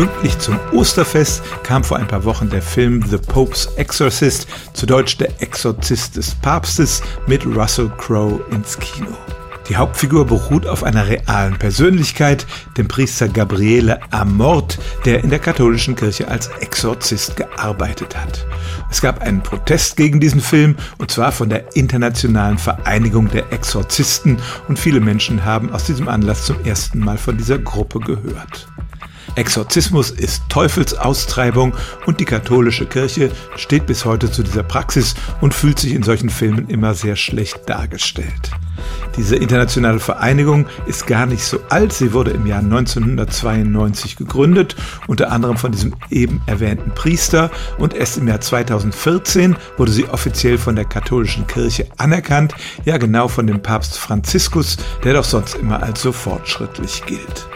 Pünktlich zum Osterfest kam vor ein paar Wochen der Film The Pope's Exorcist, zu Deutsch Der Exorzist des Papstes, mit Russell Crowe ins Kino. Die Hauptfigur beruht auf einer realen Persönlichkeit, dem Priester Gabriele Amort, der in der katholischen Kirche als Exorzist gearbeitet hat. Es gab einen Protest gegen diesen Film, und zwar von der Internationalen Vereinigung der Exorzisten, und viele Menschen haben aus diesem Anlass zum ersten Mal von dieser Gruppe gehört. Exorzismus ist Teufelsaustreibung und die katholische Kirche steht bis heute zu dieser Praxis und fühlt sich in solchen Filmen immer sehr schlecht dargestellt. Diese internationale Vereinigung ist gar nicht so alt. Sie wurde im Jahr 1992 gegründet, unter anderem von diesem eben erwähnten Priester. Und erst im Jahr 2014 wurde sie offiziell von der katholischen Kirche anerkannt. Ja, genau von dem Papst Franziskus, der doch sonst immer als so fortschrittlich gilt.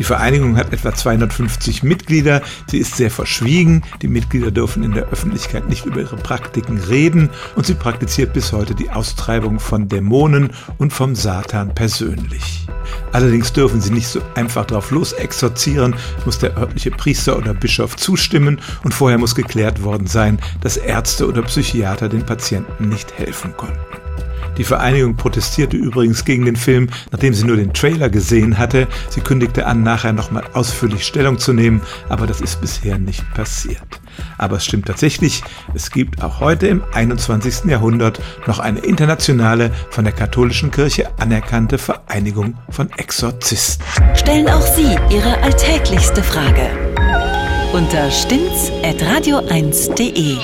Die Vereinigung hat etwa 250 Mitglieder. Sie ist sehr verschwiegen. Die Mitglieder dürfen in der Öffentlichkeit nicht über ihre Praktiken reden und sie praktiziert bis heute die Austreibung von Dämonen und vom Satan persönlich. Allerdings dürfen sie nicht so einfach drauf los exorzieren, muss der örtliche Priester oder Bischof zustimmen und vorher muss geklärt worden sein, dass Ärzte oder Psychiater den Patienten nicht helfen konnten. Die Vereinigung protestierte übrigens gegen den Film, nachdem sie nur den Trailer gesehen hatte. Sie kündigte an, nachher nochmal ausführlich Stellung zu nehmen, aber das ist bisher nicht passiert. Aber es stimmt tatsächlich, es gibt auch heute im 21. Jahrhundert noch eine internationale, von der katholischen Kirche anerkannte Vereinigung von Exorzisten. Stellen auch Sie Ihre alltäglichste Frage unter stimmtz.radio1.de.